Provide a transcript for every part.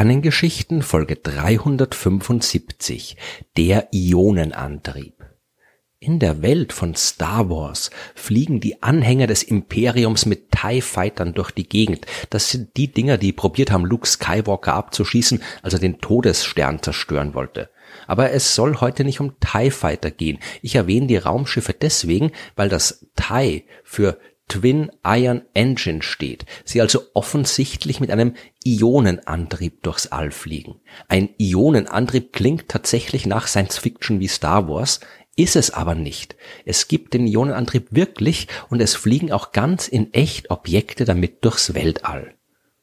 Sternengeschichten Folge 375 Der Ionenantrieb In der Welt von Star Wars fliegen die Anhänger des Imperiums mit TIE Fightern durch die Gegend. Das sind die Dinger, die probiert haben, Luke Skywalker abzuschießen, als er den Todesstern zerstören wollte. Aber es soll heute nicht um TIE Fighter gehen. Ich erwähne die Raumschiffe deswegen, weil das TIE für Twin Iron Engine steht, sie also offensichtlich mit einem Ionenantrieb durchs All fliegen. Ein Ionenantrieb klingt tatsächlich nach Science Fiction wie Star Wars, ist es aber nicht. Es gibt den Ionenantrieb wirklich und es fliegen auch ganz in echt Objekte damit durchs Weltall.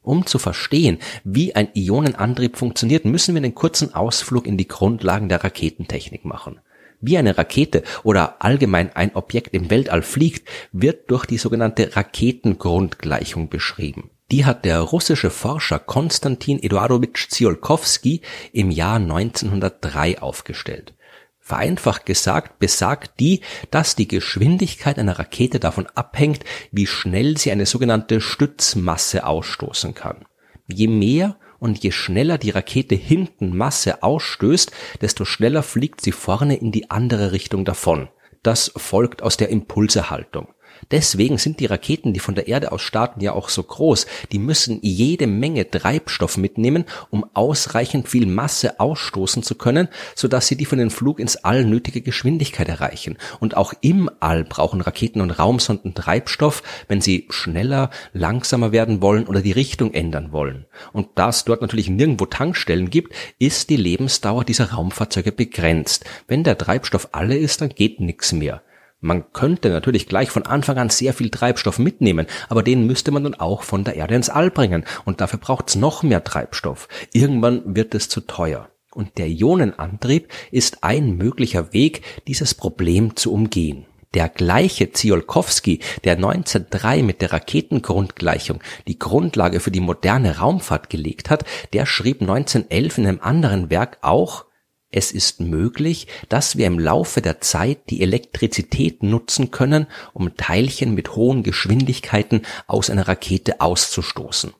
Um zu verstehen, wie ein Ionenantrieb funktioniert, müssen wir einen kurzen Ausflug in die Grundlagen der Raketentechnik machen. Wie eine Rakete oder allgemein ein Objekt im Weltall fliegt, wird durch die sogenannte Raketengrundgleichung beschrieben. Die hat der russische Forscher Konstantin Eduardowitsch Tsiolkovsky im Jahr 1903 aufgestellt. Vereinfacht gesagt besagt die, dass die Geschwindigkeit einer Rakete davon abhängt, wie schnell sie eine sogenannte Stützmasse ausstoßen kann. Je mehr und je schneller die Rakete hinten Masse ausstößt, desto schneller fliegt sie vorne in die andere Richtung davon. Das folgt aus der Impulsehaltung. Deswegen sind die Raketen, die von der Erde aus starten, ja auch so groß. Die müssen jede Menge Treibstoff mitnehmen, um ausreichend viel Masse ausstoßen zu können, sodass sie die für den Flug ins All nötige Geschwindigkeit erreichen. Und auch im All brauchen Raketen und Raumsonden Treibstoff, wenn sie schneller, langsamer werden wollen oder die Richtung ändern wollen. Und da es dort natürlich nirgendwo Tankstellen gibt, ist die Lebensdauer dieser Raumfahrzeuge begrenzt. Wenn der Treibstoff alle ist, dann geht nichts mehr. Man könnte natürlich gleich von Anfang an sehr viel Treibstoff mitnehmen, aber den müsste man dann auch von der Erde ins All bringen und dafür braucht's noch mehr Treibstoff. Irgendwann wird es zu teuer. Und der Ionenantrieb ist ein möglicher Weg, dieses Problem zu umgehen. Der gleiche Tsiolkovsky, der 1903 mit der Raketengrundgleichung die Grundlage für die moderne Raumfahrt gelegt hat, der schrieb 1911 in einem anderen Werk auch, es ist möglich, dass wir im Laufe der Zeit die Elektrizität nutzen können, um Teilchen mit hohen Geschwindigkeiten aus einer Rakete auszustoßen.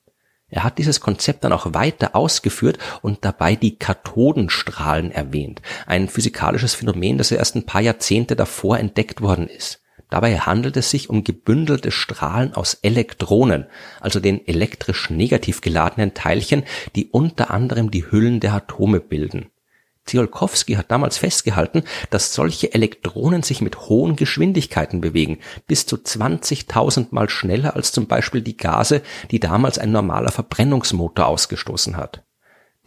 Er hat dieses Konzept dann auch weiter ausgeführt und dabei die Kathodenstrahlen erwähnt, ein physikalisches Phänomen, das erst ein paar Jahrzehnte davor entdeckt worden ist. Dabei handelt es sich um gebündelte Strahlen aus Elektronen, also den elektrisch negativ geladenen Teilchen, die unter anderem die Hüllen der Atome bilden. Tsiolkovsky hat damals festgehalten, dass solche Elektronen sich mit hohen Geschwindigkeiten bewegen, bis zu 20.000 Mal schneller als zum Beispiel die Gase, die damals ein normaler Verbrennungsmotor ausgestoßen hat.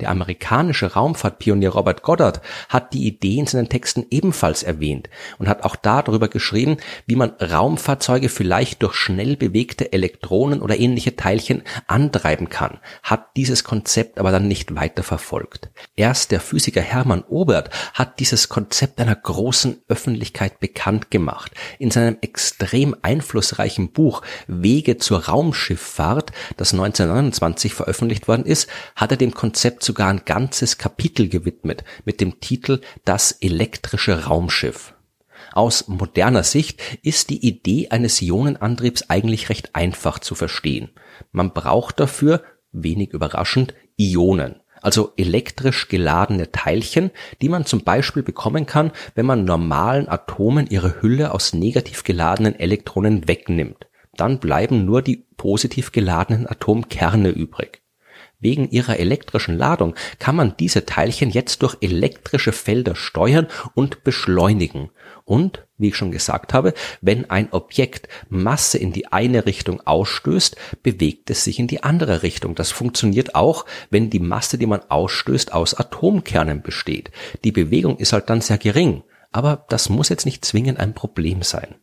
Der amerikanische Raumfahrtpionier Robert Goddard hat die Idee in seinen Texten ebenfalls erwähnt und hat auch darüber geschrieben, wie man Raumfahrzeuge vielleicht durch schnell bewegte Elektronen oder ähnliche Teilchen antreiben kann, hat dieses Konzept aber dann nicht weiter verfolgt. Erst der Physiker Hermann Obert hat dieses Konzept einer großen Öffentlichkeit bekannt gemacht. In seinem extrem einflussreichen Buch Wege zur Raumschifffahrt, das 1929 veröffentlicht worden ist, hat er dem Konzept sogar ein ganzes Kapitel gewidmet mit dem Titel Das elektrische Raumschiff. Aus moderner Sicht ist die Idee eines Ionenantriebs eigentlich recht einfach zu verstehen. Man braucht dafür, wenig überraschend, Ionen, also elektrisch geladene Teilchen, die man zum Beispiel bekommen kann, wenn man normalen Atomen ihre Hülle aus negativ geladenen Elektronen wegnimmt. Dann bleiben nur die positiv geladenen Atomkerne übrig. Wegen ihrer elektrischen Ladung kann man diese Teilchen jetzt durch elektrische Felder steuern und beschleunigen. Und, wie ich schon gesagt habe, wenn ein Objekt Masse in die eine Richtung ausstößt, bewegt es sich in die andere Richtung. Das funktioniert auch, wenn die Masse, die man ausstößt, aus Atomkernen besteht. Die Bewegung ist halt dann sehr gering. Aber das muss jetzt nicht zwingend ein Problem sein.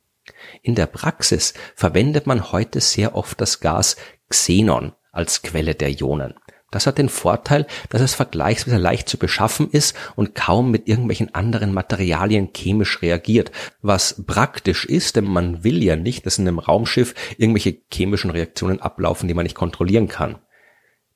In der Praxis verwendet man heute sehr oft das Gas Xenon als Quelle der Ionen. Das hat den Vorteil, dass es vergleichsweise leicht zu beschaffen ist und kaum mit irgendwelchen anderen Materialien chemisch reagiert, was praktisch ist, denn man will ja nicht, dass in einem Raumschiff irgendwelche chemischen Reaktionen ablaufen, die man nicht kontrollieren kann.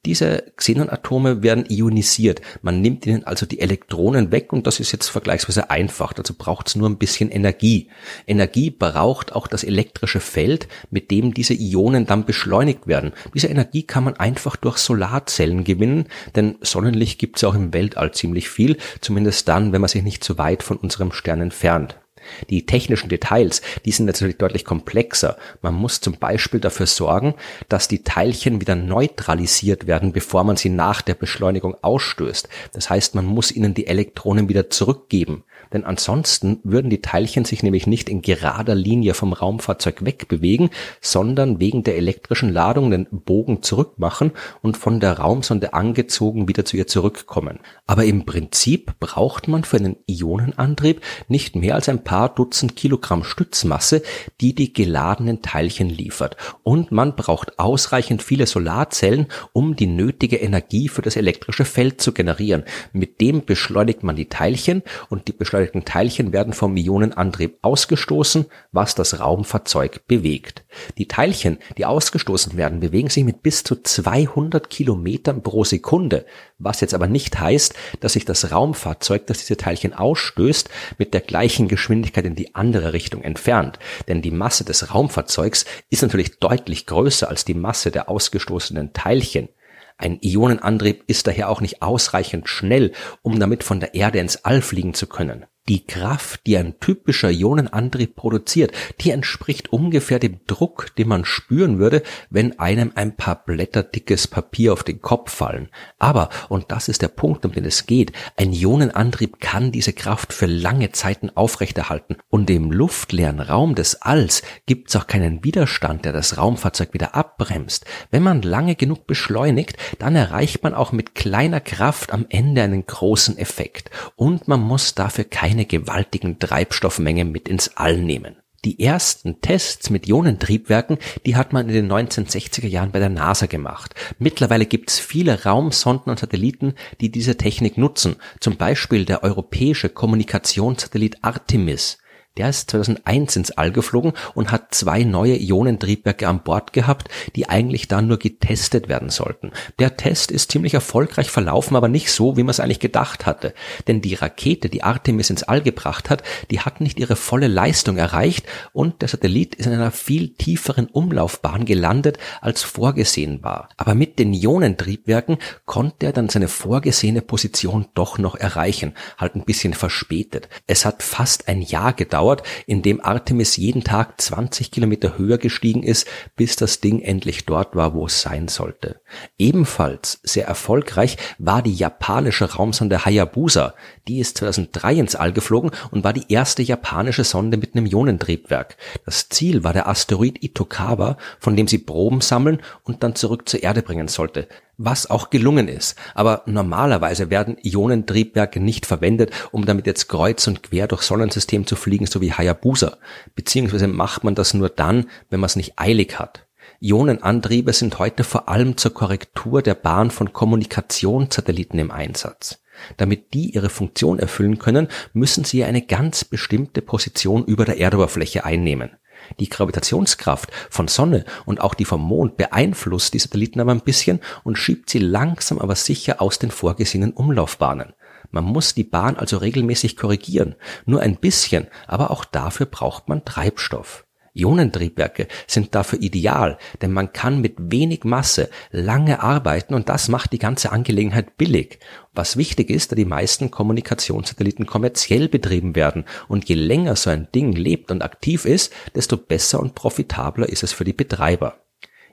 Diese Xenonatome werden ionisiert. Man nimmt ihnen also die Elektronen weg und das ist jetzt vergleichsweise einfach. Dazu braucht es nur ein bisschen Energie. Energie braucht auch das elektrische Feld, mit dem diese Ionen dann beschleunigt werden. Diese Energie kann man einfach durch Solarzellen gewinnen, denn Sonnenlicht gibt es auch im Weltall ziemlich viel, zumindest dann, wenn man sich nicht zu weit von unserem Stern entfernt. Die technischen Details, die sind natürlich deutlich komplexer. Man muss zum Beispiel dafür sorgen, dass die Teilchen wieder neutralisiert werden, bevor man sie nach der Beschleunigung ausstößt. Das heißt, man muss ihnen die Elektronen wieder zurückgeben denn ansonsten würden die Teilchen sich nämlich nicht in gerader Linie vom Raumfahrzeug wegbewegen, sondern wegen der elektrischen Ladung den Bogen zurückmachen und von der Raumsonde angezogen wieder zu ihr zurückkommen. Aber im Prinzip braucht man für einen Ionenantrieb nicht mehr als ein paar Dutzend Kilogramm Stützmasse, die die geladenen Teilchen liefert. Und man braucht ausreichend viele Solarzellen, um die nötige Energie für das elektrische Feld zu generieren. Mit dem beschleunigt man die Teilchen und die beschleunigten Teilchen werden vom Ionenantrieb ausgestoßen, was das Raumfahrzeug bewegt. Die Teilchen, die ausgestoßen werden, bewegen sich mit bis zu 200 Kilometern pro Sekunde, was jetzt aber nicht heißt, dass sich das Raumfahrzeug, das diese Teilchen ausstößt, mit der gleichen Geschwindigkeit in die andere Richtung entfernt. Denn die Masse des Raumfahrzeugs ist natürlich deutlich größer als die Masse der ausgestoßenen Teilchen. Ein Ionenantrieb ist daher auch nicht ausreichend schnell, um damit von der Erde ins All fliegen zu können. Die Kraft, die ein typischer Ionenantrieb produziert, die entspricht ungefähr dem Druck, den man spüren würde, wenn einem ein paar Blätter dickes Papier auf den Kopf fallen. Aber, und das ist der Punkt, um den es geht, ein Ionenantrieb kann diese Kraft für lange Zeiten aufrechterhalten. Und im luftleeren Raum des Alls gibt es auch keinen Widerstand, der das Raumfahrzeug wieder abbremst. Wenn man lange genug beschleunigt, dann erreicht man auch mit kleiner Kraft am Ende einen großen Effekt. Und man muss dafür keine keine gewaltigen Treibstoffmenge mit ins All nehmen. Die ersten Tests mit Ionentriebwerken, die hat man in den 1960er Jahren bei der NASA gemacht. Mittlerweile gibt es viele Raumsonden und Satelliten, die diese Technik nutzen. Zum Beispiel der europäische Kommunikationssatellit Artemis. Der ist 2001 ins All geflogen und hat zwei neue Ionentriebwerke an Bord gehabt, die eigentlich dann nur getestet werden sollten. Der Test ist ziemlich erfolgreich verlaufen, aber nicht so, wie man es eigentlich gedacht hatte. Denn die Rakete, die Artemis ins All gebracht hat, die hat nicht ihre volle Leistung erreicht und der Satellit ist in einer viel tieferen Umlaufbahn gelandet, als vorgesehen war. Aber mit den Ionentriebwerken konnte er dann seine vorgesehene Position doch noch erreichen, halt ein bisschen verspätet. Es hat fast ein Jahr gedauert, gedauert, indem Artemis jeden Tag 20 Kilometer höher gestiegen ist, bis das Ding endlich dort war, wo es sein sollte. Ebenfalls sehr erfolgreich war die japanische Raumsonde Hayabusa. Die ist 2003 ins All geflogen und war die erste japanische Sonde mit einem Ionentriebwerk. Das Ziel war der Asteroid Itokawa, von dem sie Proben sammeln und dann zurück zur Erde bringen sollte was auch gelungen ist. Aber normalerweise werden Ionentriebwerke nicht verwendet, um damit jetzt kreuz und quer durch Sonnensystem zu fliegen, so wie Hayabusa. Beziehungsweise macht man das nur dann, wenn man es nicht eilig hat. Ionenantriebe sind heute vor allem zur Korrektur der Bahn von Kommunikationssatelliten im Einsatz. Damit die ihre Funktion erfüllen können, müssen sie eine ganz bestimmte Position über der Erdoberfläche einnehmen. Die Gravitationskraft von Sonne und auch die vom Mond beeinflusst die Satelliten aber ein bisschen und schiebt sie langsam aber sicher aus den vorgesehenen Umlaufbahnen. Man muss die Bahn also regelmäßig korrigieren. Nur ein bisschen, aber auch dafür braucht man Treibstoff. Ionentriebwerke sind dafür ideal, denn man kann mit wenig Masse lange arbeiten und das macht die ganze Angelegenheit billig. Was wichtig ist, da die meisten Kommunikationssatelliten kommerziell betrieben werden und je länger so ein Ding lebt und aktiv ist, desto besser und profitabler ist es für die Betreiber.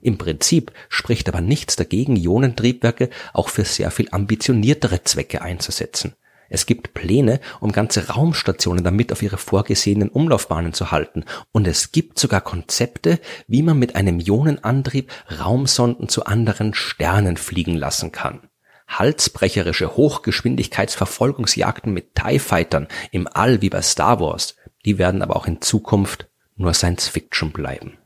Im Prinzip spricht aber nichts dagegen, Ionentriebwerke auch für sehr viel ambitioniertere Zwecke einzusetzen. Es gibt Pläne, um ganze Raumstationen damit auf ihre vorgesehenen Umlaufbahnen zu halten. Und es gibt sogar Konzepte, wie man mit einem Ionenantrieb Raumsonden zu anderen Sternen fliegen lassen kann. Halsbrecherische Hochgeschwindigkeitsverfolgungsjagden mit TIE Fightern im All wie bei Star Wars, die werden aber auch in Zukunft nur Science Fiction bleiben.